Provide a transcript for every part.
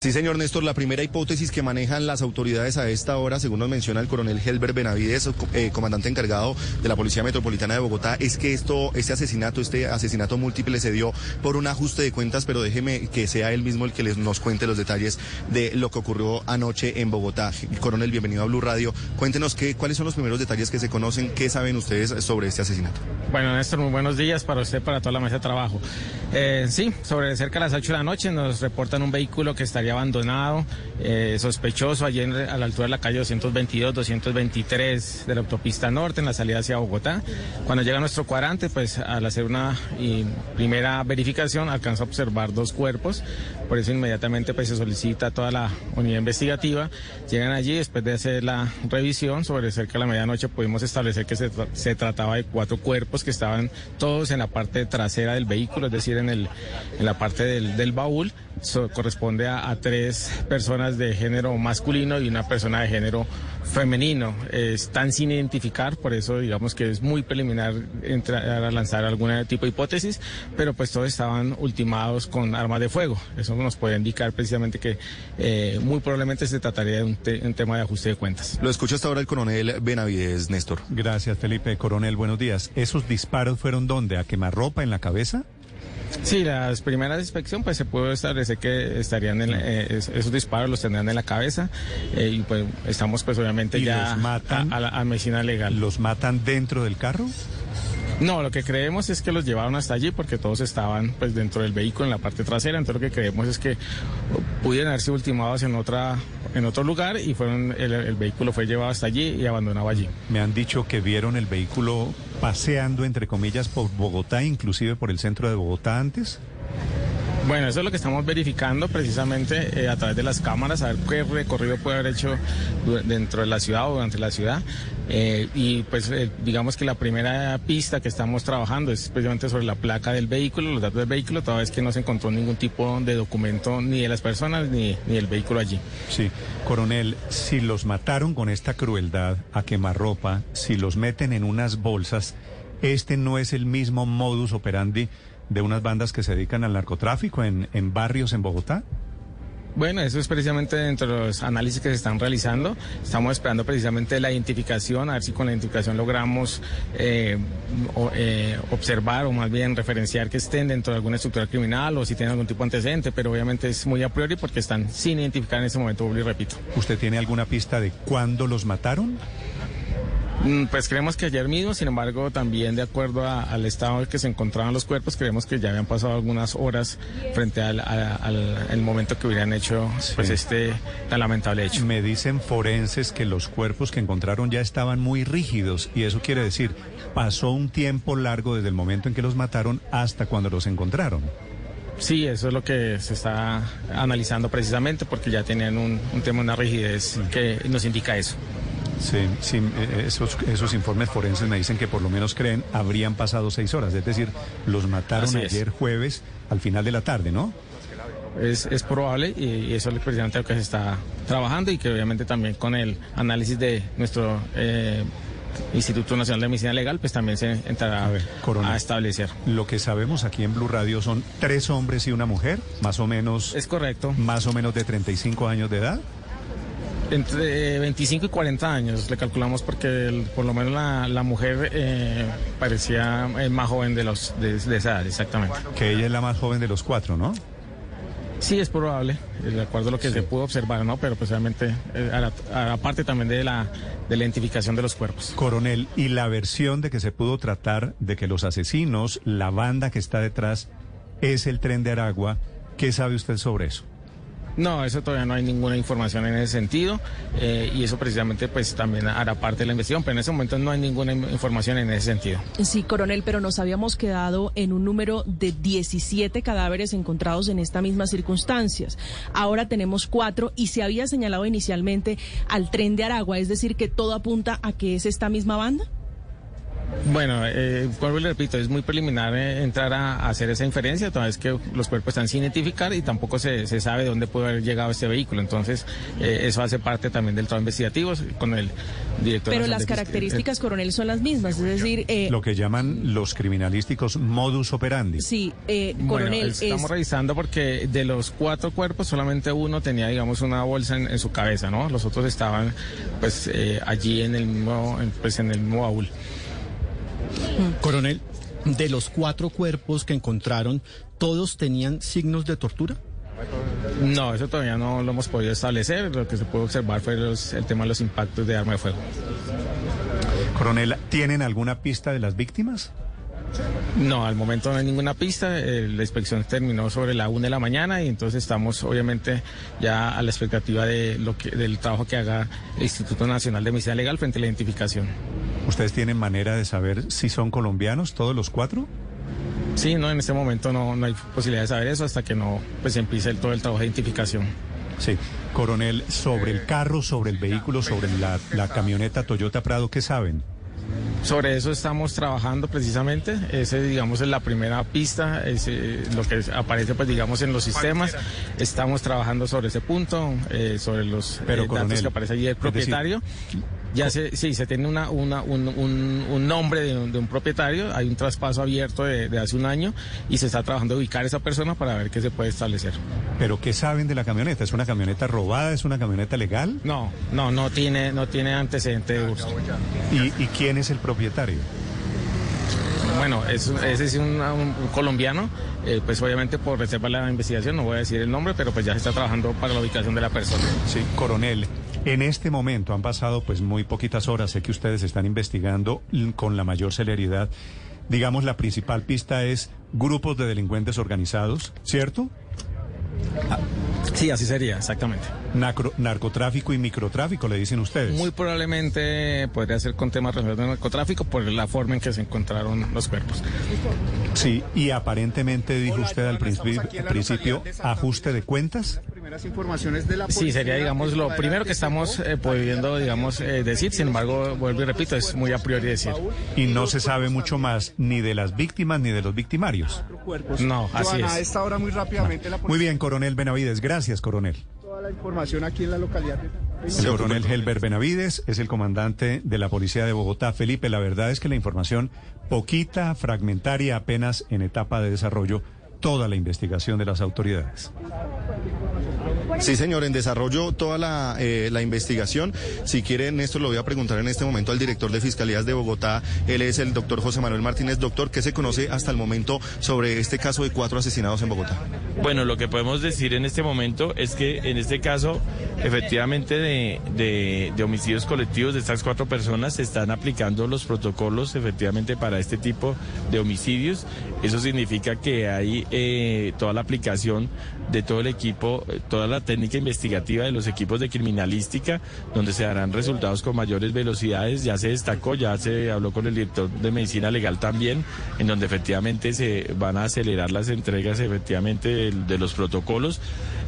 Sí, señor Néstor, la primera hipótesis que manejan las autoridades a esta hora, según nos menciona el coronel Helber Benavides, eh, comandante encargado de la Policía Metropolitana de Bogotá, es que esto, este asesinato, este asesinato múltiple se dio por un ajuste de cuentas, pero déjeme que sea él mismo el que les, nos cuente los detalles de lo que ocurrió anoche en Bogotá. Coronel, bienvenido a Blue Radio. Cuéntenos qué, cuáles son los primeros detalles que se conocen, qué saben ustedes sobre este asesinato. Bueno, Néstor, muy buenos días para usted, para toda la mesa de trabajo. Eh, sí, sobre cerca de las 8 de la noche nos reportan un vehículo que estaría abandonado, eh, sospechoso, allí en, a la altura de la calle 222, 223 de la autopista norte, en la salida hacia Bogotá. Cuando llega nuestro cuadrante, pues al hacer una y, primera verificación, alcanza a observar dos cuerpos, por eso inmediatamente pues se solicita toda la unidad investigativa. Llegan allí, después de hacer la revisión, sobre cerca de la medianoche pudimos establecer que se, se trataba de cuatro cuerpos que estaban todos en la parte trasera del vehículo, es decir, en, el, en la parte del, del baúl. So, corresponde a, a, tres personas de género masculino y una persona de género femenino. Eh, están sin identificar, por eso digamos que es muy preliminar entrar a lanzar algún tipo de hipótesis, pero pues todos estaban ultimados con armas de fuego. Eso nos puede indicar precisamente que eh, muy probablemente se trataría de un, te un, tema de ajuste de cuentas. Lo escucha hasta ahora el coronel Benavides, Néstor. Gracias, Felipe. Coronel, buenos días. ¿Esos disparos fueron dónde? ¿A quemarropa en la cabeza? Sí, las primeras inspección pues se pudo establecer que estarían en, eh, esos disparos los tendrán en la cabeza eh, y pues estamos pues obviamente ¿Y ya los matan, a, a, la a medicina legal. ¿Los matan dentro del carro? No, lo que creemos es que los llevaron hasta allí porque todos estaban pues dentro del vehículo en la parte trasera, entonces lo que creemos es que pudieron haberse ultimados en otra en otro lugar y fueron el, el vehículo fue llevado hasta allí y abandonado allí. Me han dicho que vieron el vehículo paseando entre comillas por Bogotá, inclusive por el centro de Bogotá antes. Bueno, eso es lo que estamos verificando precisamente eh, a través de las cámaras, a ver qué recorrido puede haber hecho dentro de la ciudad o durante la ciudad. Eh, y pues eh, digamos que la primera pista que estamos trabajando es precisamente sobre la placa del vehículo, los datos del vehículo, toda vez que no se encontró ningún tipo de documento ni de las personas ni, ni del vehículo allí. Sí, coronel, si los mataron con esta crueldad a quemarropa, si los meten en unas bolsas, este no es el mismo modus operandi de unas bandas que se dedican al narcotráfico en, en barrios en Bogotá? Bueno, eso es precisamente dentro de los análisis que se están realizando. Estamos esperando precisamente la identificación, a ver si con la identificación logramos eh, o, eh, observar o más bien referenciar que estén dentro de alguna estructura criminal o si tienen algún tipo de antecedente, pero obviamente es muy a priori porque están sin identificar en ese momento, y repito. ¿Usted tiene alguna pista de cuándo los mataron? Pues creemos que ayer mismo, sin embargo, también de acuerdo a, al estado en que se encontraban los cuerpos, creemos que ya habían pasado algunas horas frente al, momento que hubieran hecho pues este tan lamentable hecho. Me dicen forenses que los cuerpos que encontraron ya estaban muy rígidos y eso quiere decir, pasó un tiempo largo desde el momento en que los mataron hasta cuando los encontraron. Sí, eso es lo que se está analizando precisamente porque ya tenían un, un tema, una rigidez que nos indica eso. Sí, sí esos, esos, informes forenses me dicen que por lo menos creen habrían pasado seis horas, es decir, los mataron Así ayer es. jueves al final de la tarde, ¿no? Es, es probable y, y, eso es precisamente lo que se está trabajando y que obviamente también con el análisis de nuestro eh, Instituto Nacional de Medicina Legal, pues también se entrará a, ver, a, establecer. Lo que sabemos aquí en Blue Radio son tres hombres y una mujer, más o menos. Es correcto. Más o menos de 35 años de edad. Entre 25 y 40 años le calculamos porque el, por lo menos la, la mujer eh, parecía el más joven de, los, de, de, esa edad, exactamente. Que ella es la más joven de los cuatro, ¿no? Sí, es probable, de acuerdo a lo que sí. se pudo observar, ¿no? Pero pues realmente, eh, a la, a la parte también de la, de la identificación de los cuerpos. Coronel, ¿y la versión de que se pudo tratar de que los asesinos, la banda que está detrás, es el tren de Aragua? ¿Qué sabe usted sobre eso? No, eso todavía no hay ninguna información en ese sentido eh, y eso precisamente pues también hará parte de la investigación, pero en ese momento no hay ninguna información en ese sentido. Sí, coronel, pero nos habíamos quedado en un número de 17 cadáveres encontrados en estas mismas circunstancias. Ahora tenemos cuatro y se había señalado inicialmente al tren de Aragua, es decir, que todo apunta a que es esta misma banda. Bueno, eh, vuelvo y le repito, es muy preliminar eh, entrar a, hacer esa inferencia, toda vez que los cuerpos están sin identificar y tampoco se, se sabe dónde puede haber llegado este vehículo. Entonces, eh, eso hace parte también del trabajo investigativo con el director. Pero las de características, coronel, son las mismas. Es decir, eh, Lo que llaman los criminalísticos modus operandi. sí, eh, Bueno, coronel, estamos es- revisando porque de los cuatro cuerpos solamente uno tenía, digamos, una bolsa en, en su cabeza, ¿no? Los otros estaban, pues, eh, allí en el mismo, en, pues, en el mismo baúl. Coronel, de los cuatro cuerpos que encontraron, ¿todos tenían signos de tortura? No, eso todavía no lo hemos podido establecer. Lo que se puede observar fue los- el tema de los impactos de arma de fuego. Coronel, ¿tienen alguna pista de las víctimas? No, al momento no hay ninguna pista. Eh, la inspección terminó sobre la una de la mañana y entonces estamos obviamente ya a la expectativa de lo que, del trabajo que haga el Instituto Nacional de Medicina Legal frente a la identificación. ¿Ustedes tienen manera de saber si son colombianos todos los cuatro? Sí, no, en este momento no, no hay posibilidad de saber eso hasta que no pues empiece el- todo el trabajo de identificación. Sí. Coronel, sobre el carro, sobre el vehículo, sobre la, la camioneta Toyota Prado, ¿qué saben? Sobre eso estamos trabajando precisamente. Ese, digamos, es la primera pista, es eh, lo que aparece, pues, digamos, en los sistemas. Estamos trabajando sobre ese punto, eh, sobre los Pero, eh, coronel, datos que aparece allí decir- propietario. Ya se, sí, se tiene una, una- un, un- un nombre de un, de un propietario, hay un traspaso abierto de, de hace un año y se está trabajando de ubicar a esa persona para ver qué se puede establecer. ¿Pero qué saben de la camioneta? ¿Es una camioneta robada? ¿Es una camioneta legal? No, no, no tiene, no tiene antecedente de uso. ¿Y, y quién es el propietario? Bueno, es, ese es un, un colombiano, eh, pues obviamente por reserva de la investigación no voy a decir el nombre, pero pues ya se está trabajando para la ubicación de la persona. Sí, coronel. En este momento han pasado pues muy poquitas horas. Sé que ustedes están investigando con la mayor celeridad. Digamos, la principal pista es grupos de delincuentes organizados, ¿cierto? Sí, así sería, exactamente. Nacro- narcotráfico y microtráfico, le dicen ustedes. Muy probablemente podría ser con temas relacionados al narcotráfico por la forma en que se encontraron los cuerpos. Sí, y aparentemente dijo usted al principio, al principio ajuste de cuentas. Primeras informaciones de la Sí, sería, digamos, lo primero que estamos eh, pudiendo, digamos, eh, decir. Sin embargo, vuelvo y repito, es muy a priori decir. Y no se sabe mucho más ni de las víctimas ni de los victimarios. No, así Joana, a es. esta hora muy rápidamente la Muy bien, coronel Benavides. Gracias, coronel. toda la información aquí en la localidad de El coronel Helber Benavides es el comandante de la Policía de Bogotá. Felipe, la verdad es que la información poquita, fragmentaria, apenas en etapa de desarrollo, toda la investigación de las autoridades. Sí, señor, en desarrollo toda la, eh, la investigación. Si quiere, Néstor, lo voy a preguntar en este momento al director de Fiscalías de Bogotá. Él es el doctor José Manuel Martínez. Doctor, ¿qué se conoce hasta el momento sobre este caso de cuatro asesinados en Bogotá? Bueno, lo que podemos decir en este momento es que en este caso, efectivamente, de, de- de homicidios colectivos de estas cuatro personas se están aplicando los protocolos, efectivamente, para este tipo de homicidios. Eso significa que hay eh, toda la aplicación de todo el equipo, eh, toda la técnica investigativa de los equipos de criminalística, donde se darán resultados con mayores velocidades. Ya se destacó, ya se habló con el director de medicina legal también, en donde efectivamente se van a acelerar las entregas efectivamente de, de los protocolos.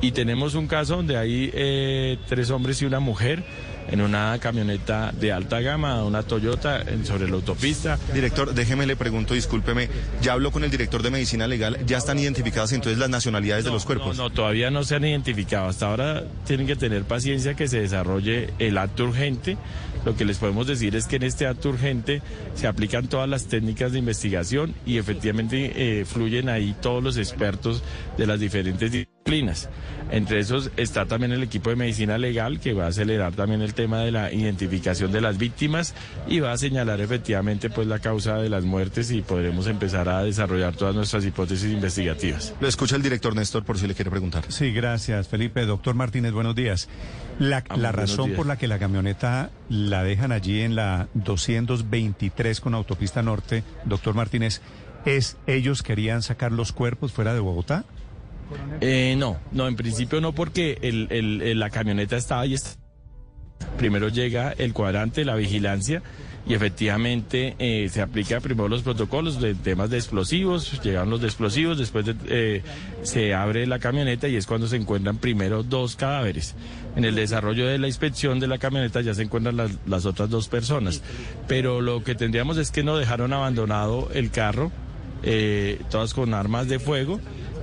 Y tenemos un caso donde hay eh, tres hombres y una mujer en una camioneta de alta gama, una Toyota, en- sobre la autopista. Director, déjeme le pregunto, discúlpeme, ya habló con el director de Medicina Legal, ya están identificadas entonces las nacionalidades de los cuerpos. No, no, todavía no se han identificado. Hasta ahora tienen que tener paciencia que se desarrolle el acto urgente. Lo que les podemos decir es que en este acto urgente se aplican todas las técnicas de investigación y efectivamente eh, fluyen ahí todos los expertos de las diferentes disciplinas. Entre esos está también el equipo de medicina legal que va a acelerar también el tema de la identificación de las víctimas y va a señalar efectivamente pues la causa de las muertes y podremos empezar a desarrollar todas nuestras hipótesis investigativas. Lo escucha el director Néstor por si le quiere preguntar. Sí, gracias, Felipe. Doctor Martínez, buenos días. La, Ah, la razón días. por la que la camioneta la dejan allí en la 223 con autopista norte, doctor Martínez, es ellos querían sacar los cuerpos fuera de Bogotá. Eh, no, no, en principio no, porque el, la camioneta estaba ahí. Primero llega el cuadrante, la vigilancia, y efectivamente eh, se aplica primero los protocolos de temas de explosivos, llegan los de explosivos, después de, eh, se abre la camioneta y es cuando se encuentran primero dos cadáveres. En el desarrollo de la inspección de la camioneta ya se encuentran las, las otras dos personas, pero lo que tendríamos es que no dejaron abandonado el carro, eh, todas con armas de fuego.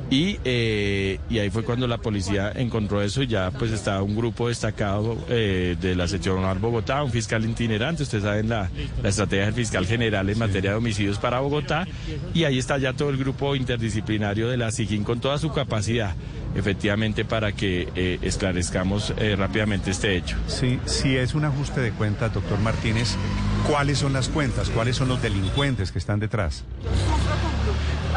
Y, eh, y ahí fue cuando la policía encontró eso y ya pues estaba un grupo destacado eh, de la sección Bogotá, un fiscal itinerante, ustedes saben la, la estrategia del fiscal general en materia de homicidios para Bogotá y ahí está ya todo el grupo interdisciplinario de la SIGIN con toda su capacidad efectivamente para que eh, esclarezcamos eh, rápidamente este hecho. Sí, si es un ajuste de cuentas, doctor Martínez, ¿cuáles son las cuentas? ¿Cuáles son los delincuentes que están detrás?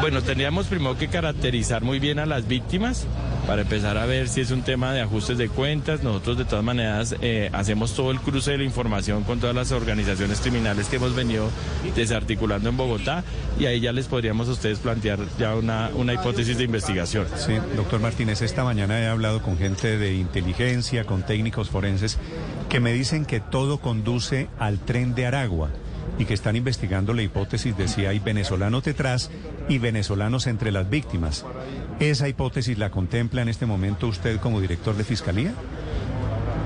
Bueno, tendríamos primero que caracterizar muy bien a las víctimas para empezar a ver si es un tema de ajustes de cuentas. Nosotros de todas maneras eh, hacemos todo el cruce de la información con todas las organizaciones criminales que hemos venido desarticulando en Bogotá y ahí ya les podríamos a ustedes plantear ya una, una hipótesis de investigación. Sí, doctor Martínez, esta mañana he hablado con gente de inteligencia, con técnicos forenses, que me dicen que todo conduce al tren de Aragua y que están investigando la hipótesis de si hay venezolanos detrás y venezolanos entre las víctimas. ¿Esa hipótesis la contempla en este momento usted como director de Fiscalía?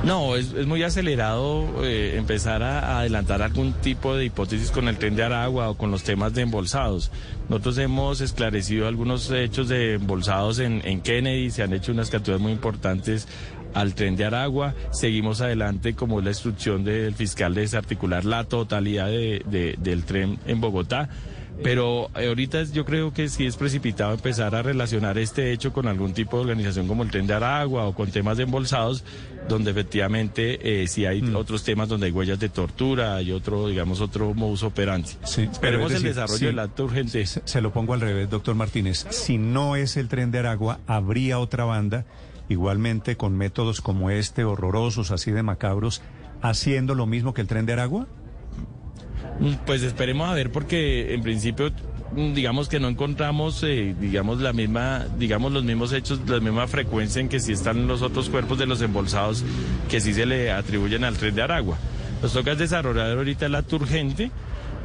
No, es, muy acelerado eh, empezar a, a adelantar algún tipo de hipótesis con el tren de Aragua o con los temas de embolsados. Nosotros hemos esclarecido algunos hechos de embolsados en, en Kennedy, se han hecho unas capturas muy importantes al tren de Aragua. Seguimos adelante como es la instrucción del fiscal de desarticular la totalidad de- de- del tren en Bogotá. Pero eh, ahorita yo creo que sí es precipitado empezar a relacionar este hecho con algún tipo de organización como el tren de Aragua o con temas de embolsados, donde efectivamente eh, sí hay otros temas donde hay huellas de tortura, hay otro, digamos, otro modus operandi. Sí, Esperemos es decir, el desarrollo sí. del acto urgente. Se, se lo pongo al revés, doctor Martínez. Si no es el tren de Aragua, habría otra banda, igualmente con métodos como este, horrorosos, así de macabros, haciendo lo mismo que el tren de Aragua. Pues esperemos a ver porque en principio mm, digamos que no encontramos eh, digamos la misma digamos los mismos hechos la misma frecuencia en que sí están los otros cuerpos de los embolsados que sí se le atribuyen al tren de Aragua. Nos toca es desarrollar ahorita acto urgente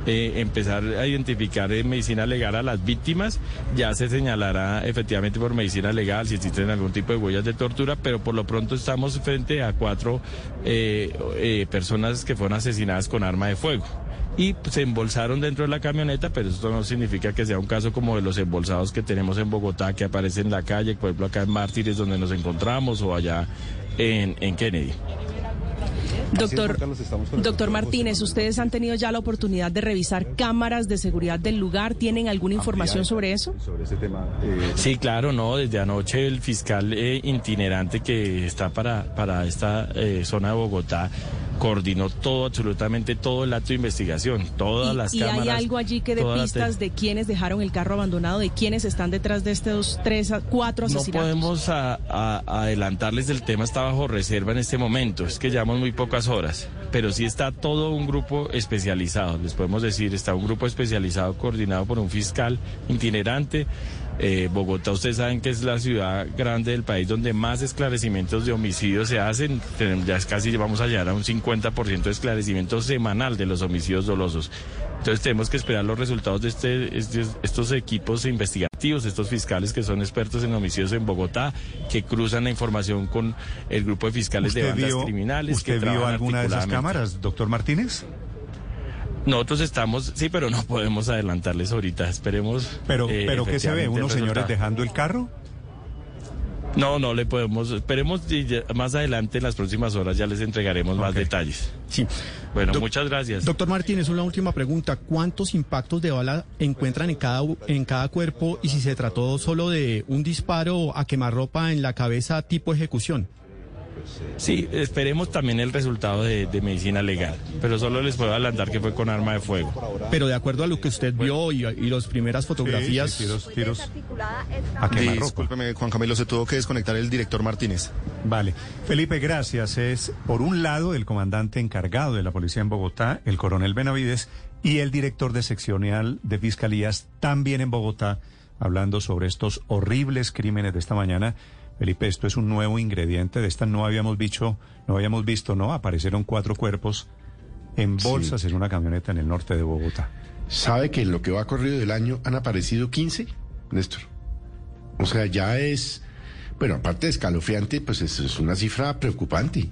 eh, empezar a identificar en medicina legal a las víctimas, ya se señalará efectivamente por medicina legal si existen algún tipo de huellas de tortura, pero por lo pronto estamos frente a cuatro eh, eh, personas que fueron asesinadas con arma de fuego y se embolsaron dentro de la camioneta, pero esto no significa que sea un caso como de los embolsados que tenemos en Bogotá, que aparecen en la calle, por ejemplo acá en Mártires donde nos encontramos o allá en, en Kennedy. Doctor, doctor Martínez, ¿ustedes han tenido ya la oportunidad de revisar cámaras de seguridad del lugar? ¿Tienen alguna información sobre eso? Sobre ese tema. eh, Sí, claro, no. Desde anoche el fiscal eh, itinerante que está para, para esta eh, zona de Bogotá coordinó todo, absolutamente todo el acto de investigación, todas ¿Y, las y cámaras. hay algo allí que de pistas de quiénes dejaron el carro abandonado, de quiénes están detrás de estos tres, cuatro No asesinatos? podemos a- a- adelantarles el tema, está bajo reserva en este momento, es que llevamos muy pocas horas, pero sí está todo un grupo especializado, les podemos decir, está un grupo especializado coordinado por un fiscal itinerante. Eh, Bogotá, ustedes saben que es la ciudad grande del país donde más esclarecimientos de homicidios se hacen, ya es casi vamos a llegar a un 50% de esclarecimiento semanal de los homicidios dolosos. Entonces tenemos que esperar los resultados de este, este- estos equipos investigativos, estos fiscales que son expertos en homicidios en Bogotá, que cruzan la información con el grupo de fiscales de ¿Usted bandas vio, criminales. usted que vio alguna de esas cámaras, doctor Martínez? Nosotros estamos, sí, pero no podemos adelantarles ahorita. Esperemos. Pero, eh, pero ¿qué se ve? ¿Unos señores dejando el carro? No, no le podemos. Esperemos y ya- más adelante, en las próximas horas, ya les entregaremos más detalles. Sí. Bueno, muchas gracias. Doctor Martínez, una última pregunta. ¿Cuántos impactos de bala encuentran en cada, en cada cuerpo y si se trató solo de un disparo a quemarropa en la cabeza tipo ejecución? Sí, esperemos también el resultado de, de medicina legal, pero solo les puedo adelantar que fue con arma de fuego. Pero de acuerdo a lo que usted vio y, y las primeras fotografías, Sí, sí, tiros, tiros a discúlpeme, Juan Camilo, se tuvo que desconectar el director Martínez. Vale. Felipe, gracias. Es, por un lado, el comandante encargado de la policía en Bogotá, el coronel Benavides, y el director de seccional de fiscalías, también en Bogotá, hablando sobre estos horribles crímenes de esta mañana. Felipe, esto es un nuevo ingrediente de esta no habíamos visto, no habíamos visto, ¿no? Aparecieron cuatro cuerpos en bolsas en una camioneta en el norte de Bogotá. ¿Sabe que en lo que va corrido del año han aparecido 15, Néstor? O sea, ya es, bueno, aparte de escalofriante, pues es, es una cifra preocupante.